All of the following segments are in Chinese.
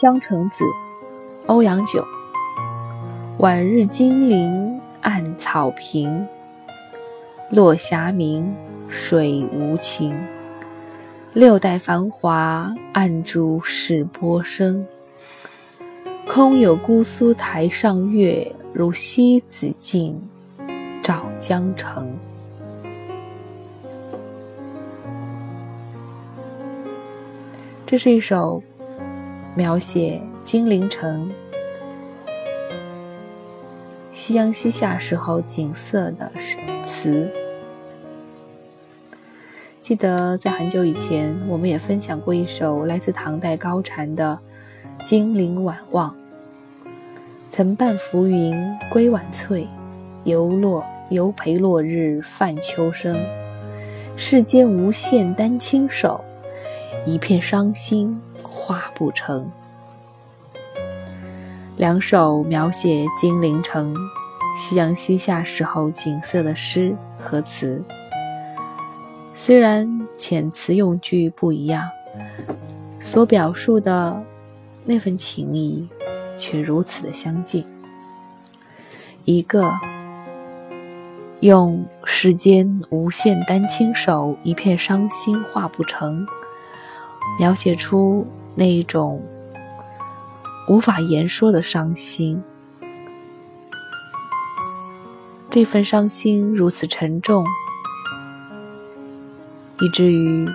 江城子，欧阳九。晚日金陵暗草平，落霞明，水无情。六代繁华，暗烛试波声。空有姑苏台上月，如西子镜，照江城。这是一首描写金陵城夕阳西下时候景色的词。记得在很久以前，我们也分享过一首来自唐代高禅的《金陵晚望》。曾伴浮云归晚翠，犹落犹陪落日泛秋声。世间无限丹青手，一片伤心画不成。两首描写金陵城夕阳西下时候景色的诗和词。虽然遣词用句不一样，所表述的那份情谊却如此的相近。一个用“世间无限丹青手，一片伤心画不成”，描写出那一种无法言说的伤心。这份伤心如此沉重。以至于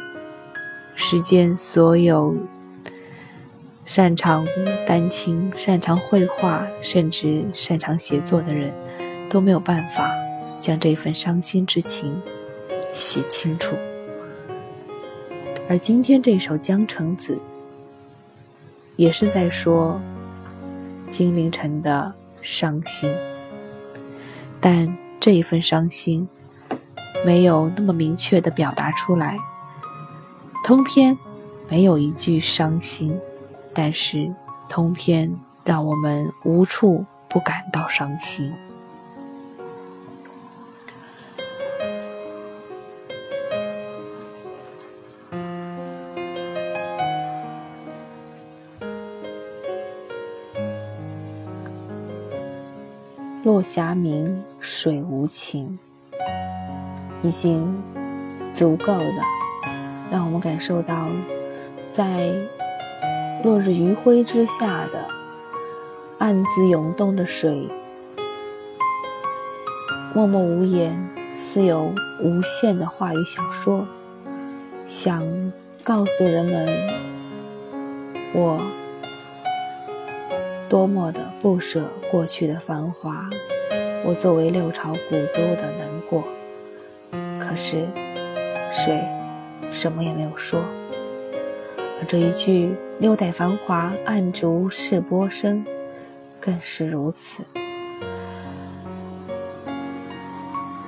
世间所有擅长丹青、擅长绘画，甚至擅长写作的人，都没有办法将这份伤心之情写清楚。而今天这首《江城子》，也是在说金陵城的伤心，但这一份伤心。没有那么明确的表达出来，通篇没有一句伤心，但是通篇让我们无处不感到伤心。落霞明，水无情。已经足够了，让我们感受到，在落日余晖之下的暗自涌动的水，默默无言，似有无限的话语想说，想告诉人们，我多么的不舍过去的繁华，我作为六朝古都的难过。可是，谁什么也没有说。而这一句“六代繁华，暗烛试波声”，更是如此。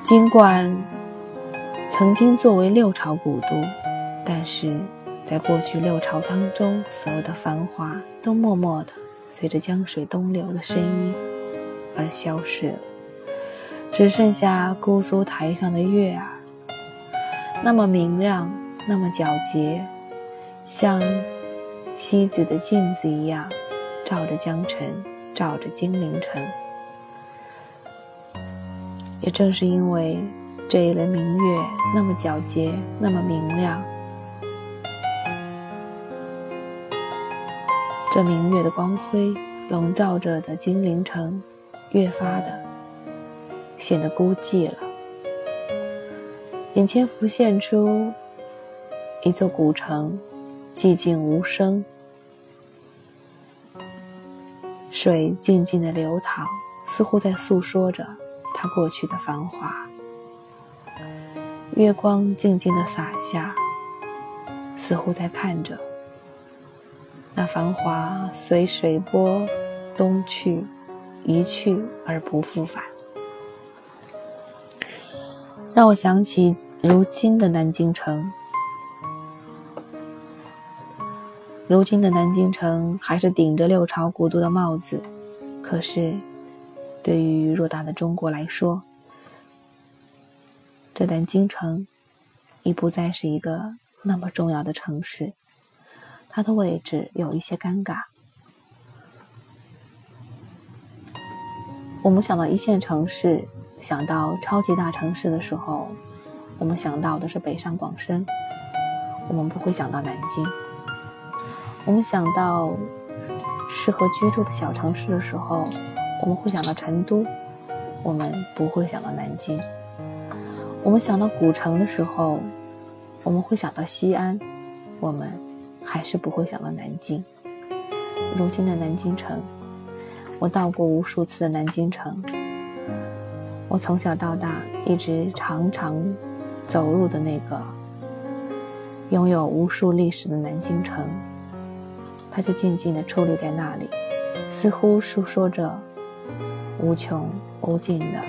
尽管曾经作为六朝古都，但是在过去六朝当中，所有的繁华都默默的随着江水东流的声音而消失了，只剩下姑苏台上的月儿。那么明亮，那么皎洁，像西子的镜子一样，照着江城，照着金陵城。也正是因为这一轮明月那么皎洁，那么明亮，这明月的光辉笼罩着的金陵城，越发的显得孤寂了。眼前浮现出一座古城，寂静无声，水静静的流淌，似乎在诉说着它过去的繁华。月光静静的洒下，似乎在看着那繁华随水波东去，一去而不复返，让我想起。如今的南京城，如今的南京城还是顶着六朝古都的帽子，可是，对于偌大的中国来说，这南京城已不再是一个那么重要的城市，它的位置有一些尴尬。我们想到一线城市想到超级大城市的时候我们想到的是北上广深我们不会想到南京。我们想到适合居住的小城市的时候我们会想到成都我们不会想到南京。我们想到古城的时候我们会想到西安我们还是不会想到南京。如今的南京城。我到过无数次的南京城，我从小到大一直常常走入的那个拥有无数历史的南京城，它就静静地矗立在那里，似乎诉说着无穷无尽的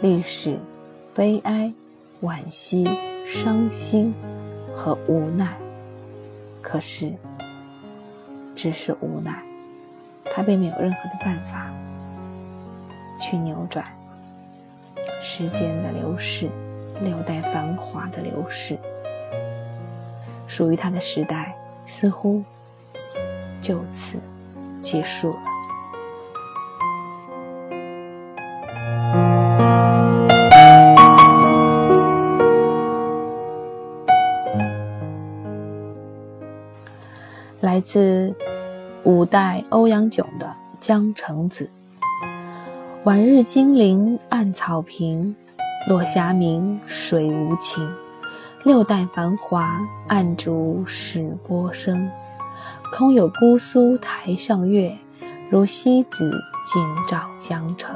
历史、悲哀、惋惜、伤心和无奈。可是，只是无奈。他并没有任何的办法去扭转时间的流逝，六代繁华的流逝，属于他的时代似乎就此结束了。来自。五代欧阳炯的《江城子》：晚日金陵暗草坪，落霞明水无情。六代繁华，暗烛使波声。空有姑苏台上月，如西子尽照江城。